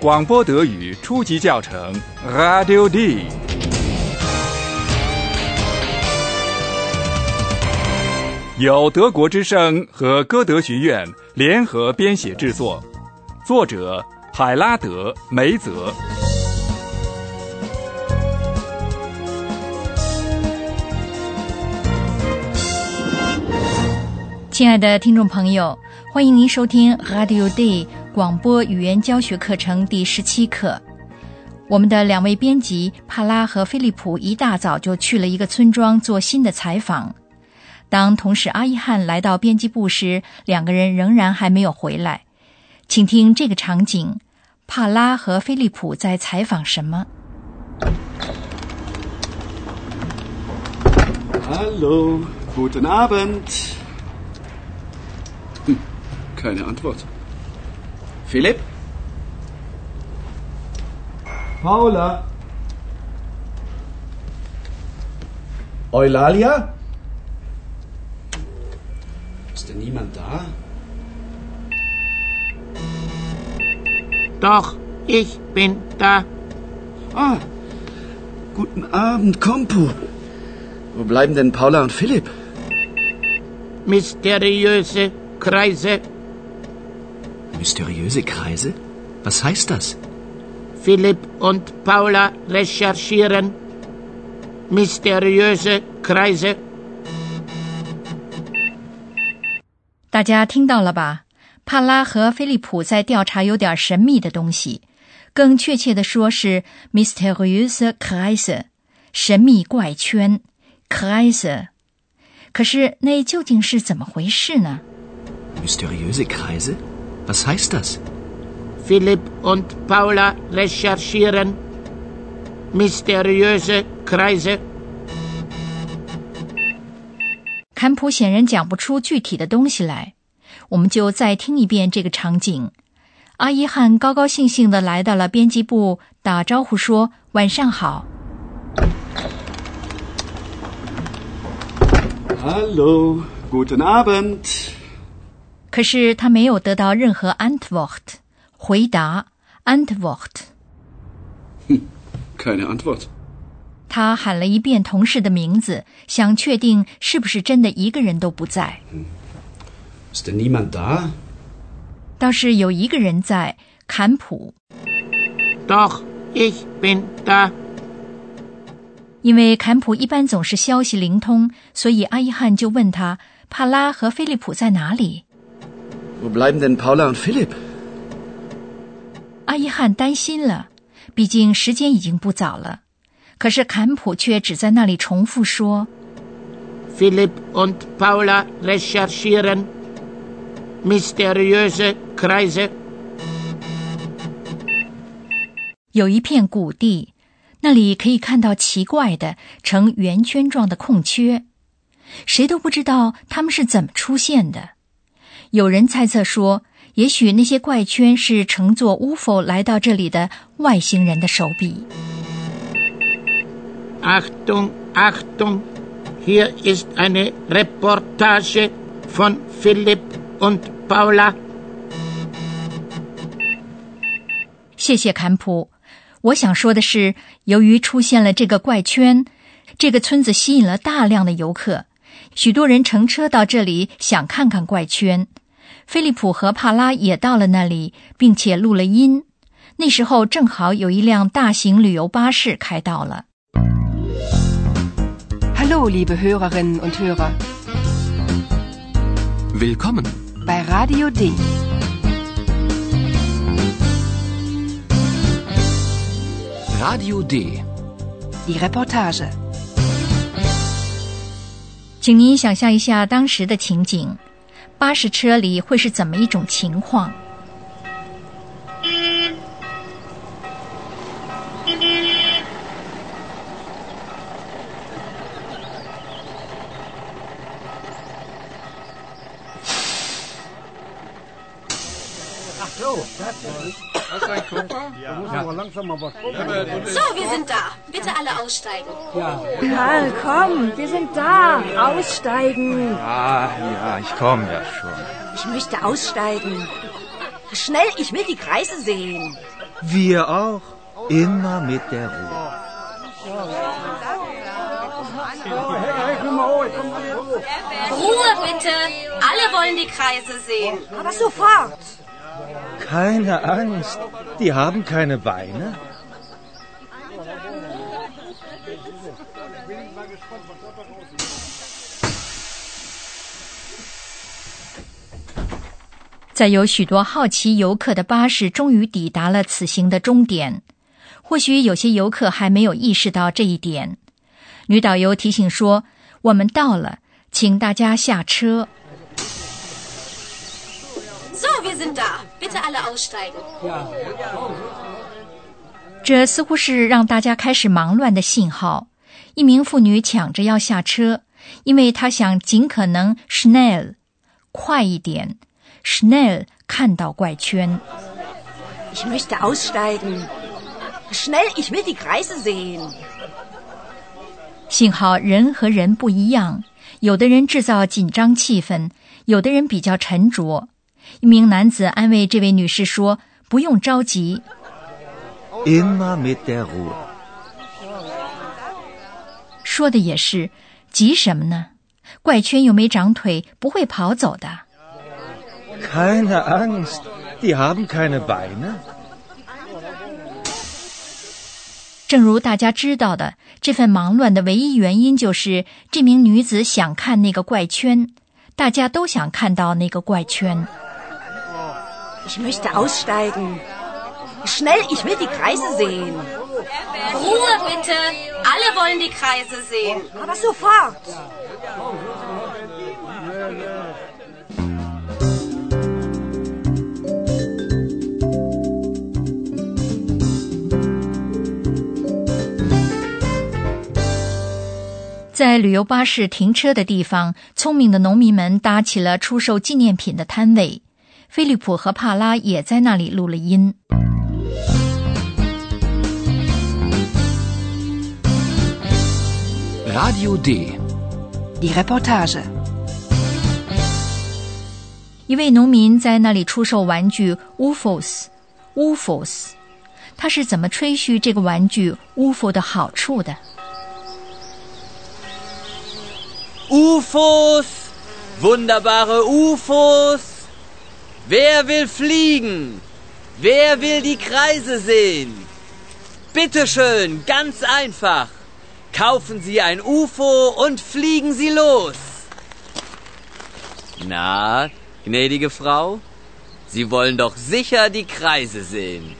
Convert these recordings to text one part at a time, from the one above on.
广播德语初级教程，Radio D。由德国之声和歌德学院联合编写制作，作者海拉德·梅泽。亲爱的听众朋友，欢迎您收听 Radio Day 广播语言教学课程第十七课。我们的两位编辑帕拉和菲利普一大早就去了一个村庄做新的采访。当同事阿伊汉来到编辑部时，两个人仍然还没有回来。请听这个场景：帕拉和菲利普在采访什么？Hello, guten Abend. Keine Antwort. Philipp? Paula? Eulalia? Ist denn niemand da? Doch, ich bin da. Ah, guten Abend, Kompu. Wo bleiben denn Paula und Philipp? Mysteriöse Kreise Mysteriöse Kreise? Was heißt das? Philipp und Paula recherchieren. Mysteriöse Kreise. 大家听到了吧？帕拉和菲利普在调查有点神秘的东西，更确切的说是 mysteriöse Kreise，神秘怪圈 Kreise。可是那究竟是怎么回事呢？Mysteriöse Kreise? Was heißt das? Philipp und Paula recherchieren mysteriöse Kreise. 坎普显然讲不出具体的东西来，我们就再听一遍这个场景。阿伊汉高高兴兴的来到了编辑部，打招呼说：“晚上好。” Hallo, guten Abend. 可是他没有得到任何 Antwort 回答 Antwort。Keine Antwort。他喊了一遍同事的名字，想确定是不是真的一个人都不在。Ist denn niemand da？倒是有一个人在，坎普。Doch ich bin da。因为坎普一般总是消息灵通，所以阿伊汉就问他：帕拉和菲利普在哪里？Wo bleiben denn Paula und Philipp？阿伊汉担心了，毕竟时间已经不早了。可是坎普却只在那里重复说：“Philipp und Paula recherchieren mysteriöse Kreise。”有一片谷地，那里可以看到奇怪的呈圆圈状的空缺，谁都不知道它们是怎么出现的。有人猜测说，也许那些怪圈是乘坐 UFO 来到这里的外星人的手笔。Achtung, Achtung! Hier ist eine Reportage von Philipp und Paula. 谢谢坎普。我想说的是，由于出现了这个怪圈，这个村子吸引了大量的游客，许多人乘车到这里想看看怪圈。菲利普和帕拉也到了那里，并且录了音。那时候正好有一辆大型旅游巴士开到了。Hallo, liebe Hörerinnen und Hörer. Willkommen bei Radio D. Radio D. Die Reportage. 请您想象一下当时的情景。巴士车里会是怎么一种情况？So, wir sind da. Bitte alle aussteigen. Ja. Karl, komm, wir sind da. Aussteigen. Ja, ja, ich komme ja schon. Ich möchte aussteigen. Schnell, ich will die Kreise sehen. Wir auch. Immer mit der Ruhe. Ruhe bitte. Alle wollen die Kreise sehen. Aber sofort. Keine Angst. Die haben keine Beine. “在有许多好奇游客的巴士终于抵达了此行的终点。或许有些游客还没有意识到这一点。女导游提醒说：“我们到了，请大家下车。” So, wir sind da. Bitte alle aussteigen. 这似乎是让大家开始忙乱的信号。一名妇女抢着要下车，因为她想尽可能 schnell 快一点，schnell 看到怪圈。Ich möchte aussteigen. Schnell, ich will die Kreise sehen. 幸好人和人不一样，有的人制造紧张气氛，有的人比较沉着。一名男子安慰这位女士说：“不用着急。Immer mit der Ruhe. ”说的也是，急什么呢？怪圈又没长腿，不会跑走的。Keine Angst. Die haben keine Beine. 正如大家知道的，这份忙乱的唯一原因就是这名女子想看那个怪圈，大家都想看到那个怪圈。在旅游巴士停车的地方，聪明的农民们搭起了出售纪念品的摊位。菲利普和帕拉也在那里录了音。Radio D. Die Reportage. 一位农民在那里出售玩具 UFOs。UFOs，他是怎么吹嘘这个玩具 UFO 的好处的？UFOs, wunderbare UFOs. Wer will fliegen? Wer will die Kreise sehen? Bitte schön, ganz einfach. Kaufen Sie ein UFO und fliegen Sie los. Na, gnädige Frau, Sie wollen doch sicher die Kreise sehen.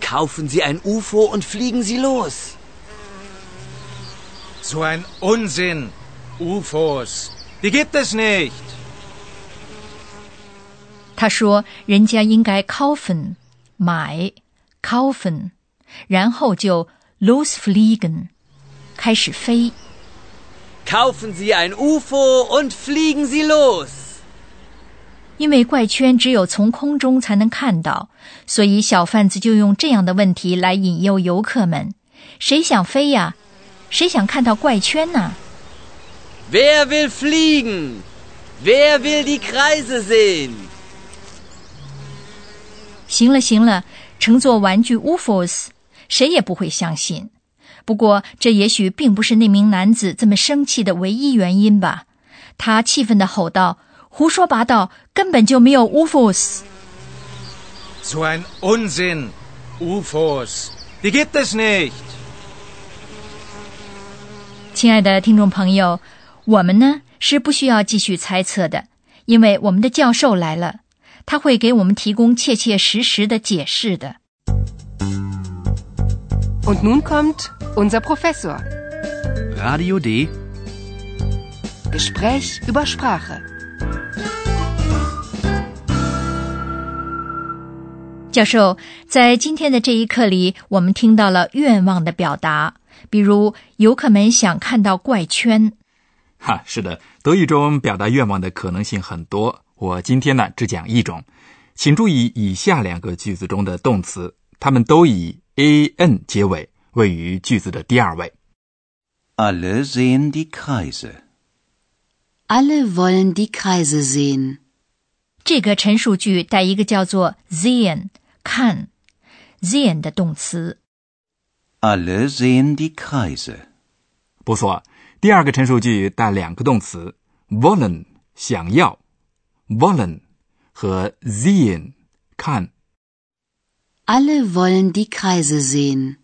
Kaufen Sie ein UFO und fliegen Sie los. So ein Unsinn. UFOs. Die gibt es nicht. 他说：“人家应该 kaufen 买 kaufen，然后就 losfliegen 开始飞。Kaufen Sie ein UFO und fliegen Sie los. 因为怪圈只有从空中才能看到，所以小贩子就用这样的问题来引诱游客们：谁想飞呀？谁想看到怪圈呢？Wer will fliegen? Wer will die Kreise sehen? 行了行了，乘坐玩具 UFOs，谁也不会相信。不过，这也许并不是那名男子这么生气的唯一原因吧？他气愤地吼道：“胡说八道，根本就没有 UFOs！” So ein Unsinn. UFOs. Die gibt es nicht. 亲爱的听众朋友，我们呢是不需要继续猜测的，因为我们的教授来了，他会给我们提供切切实实的解释的。Und nun kommt unser Professor. Radio D. Gespräch über Sprache. 教授，在今天的这一课里，我们听到了愿望的表达，比如游客们想看到怪圈。哈，是的，德语中表达愿望的可能性很多。我今天呢只讲一种，请注意以下两个句子中的动词，它们都以 a n 结尾，位于句子的第二位。Alle sehen die Kreise. Alle wollen die Kreise sehen. 这个陈述句带一个叫做 sehen 看 sehen 的动词。Alle sehen die Kreise. 不错，第二个陈述句带两个动词：wollen 想要，wollen 和 sehen 看。Alle wollen die Kreise sehen.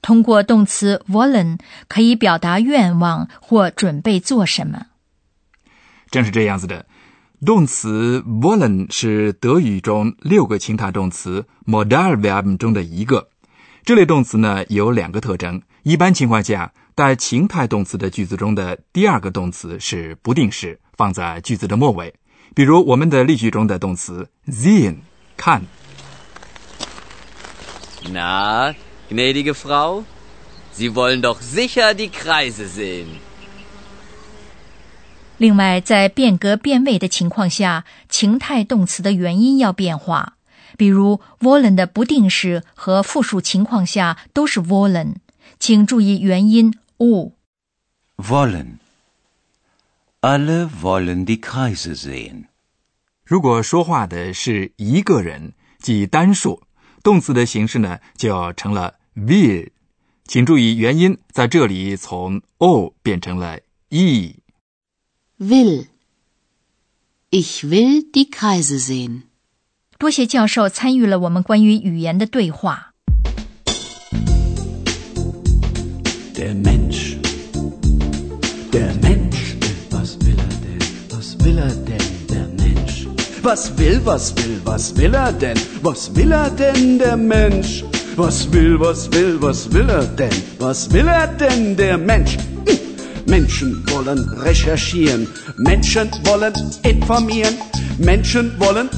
通过动词 wollen 可以表达愿望或准备做什么。正是这样子的，动词 wollen 是德语中六个情态动词 Modalverben 中的一个。这类动词呢有两个特征：一般情况下，带情态动词的句子中的第二个动词是不定式，放在句子的末尾。比如我们的例句中的动词 sehen 看。Na, gnädige Frau, Sie wollen doch sicher die Kreise sehen. 另外，在变格变位的情况下，情态动词的元音要变化。比如 wollen 的不定式和复数情况下都是 wollen，请注意元音 o。Wollen. Alle wollen die Kreise sehen. 如果说话的是一个人，即单数，动词的形式呢就成了 will。请注意元音在这里从 o 变成了 e。Will. Ich will die Kreise sehen. 多谢教授参与了我们关于语言的对话。Der Mensch. Der Mensch. Will er denn, der Mensch? Was will, was will, was will er denn? Was will er denn, der Mensch? Was will, was will, was will er denn? Was will er denn, der Mensch? Hm. Menschen wollen recherchieren. Menschen wollen informieren. Menschen wollen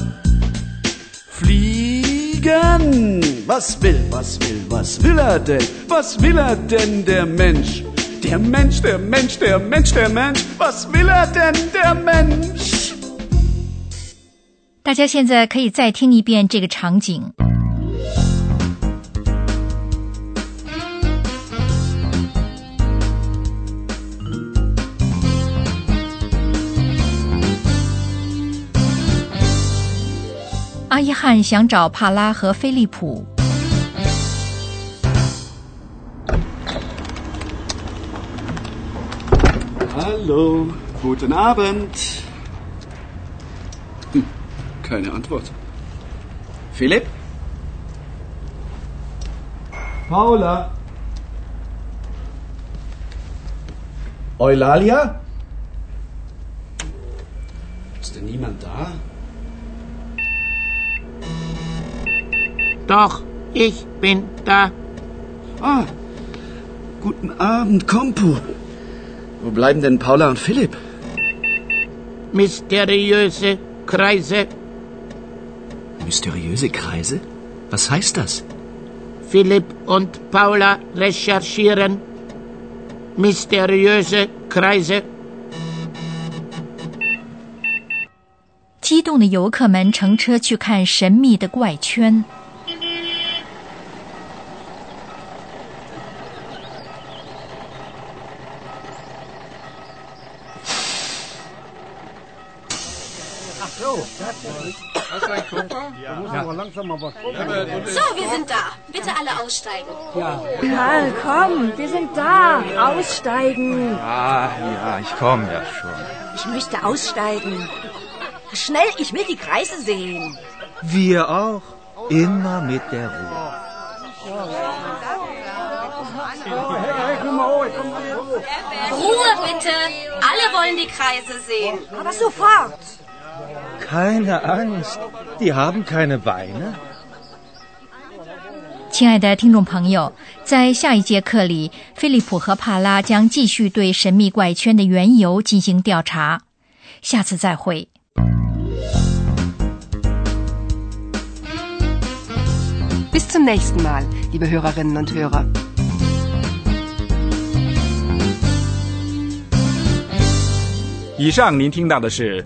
fliegen. Was will, was will, was will er denn? Was will er denn, der Mensch? Der Mensch, der Mensch, der Mensch, der Mensch. Was will er denn, der Mensch? 大家现在可以再听一遍这个场景。阿伊汉想找帕拉和菲利普。Hallo, guten Abend. Hm, keine Antwort. Philipp? Paula? Eulalia? Ist denn niemand da? Doch, ich bin da. Ah, guten Abend, Kompu. Wo bleiben denn Paula und Philipp? Mysteriöse Kreise. Mysteriöse Kreise? Was heißt das? Philipp und Paula recherchieren. Mysteriöse Kreise. 激动的游客们乘车去看神秘的怪圈。 So, wir sind da. Bitte alle aussteigen. Karl, komm, wir sind da. Aussteigen. Ah, ja, ich komme ja schon. Ich möchte aussteigen. Schnell, ich will die Kreise sehen. Wir auch. Immer mit der Ruhe. Ruhe bitte. Alle wollen die Kreise sehen. Aber sofort. Keine Angst. Die haben keine Beine. 亲爱的听众朋友，在下一节课里，菲利普和帕拉将继续对神秘怪圈的缘由进行调查。下次再会。Bis zum nächsten Mal, liebe Hörerinnen und Hörer. 以上您听到的是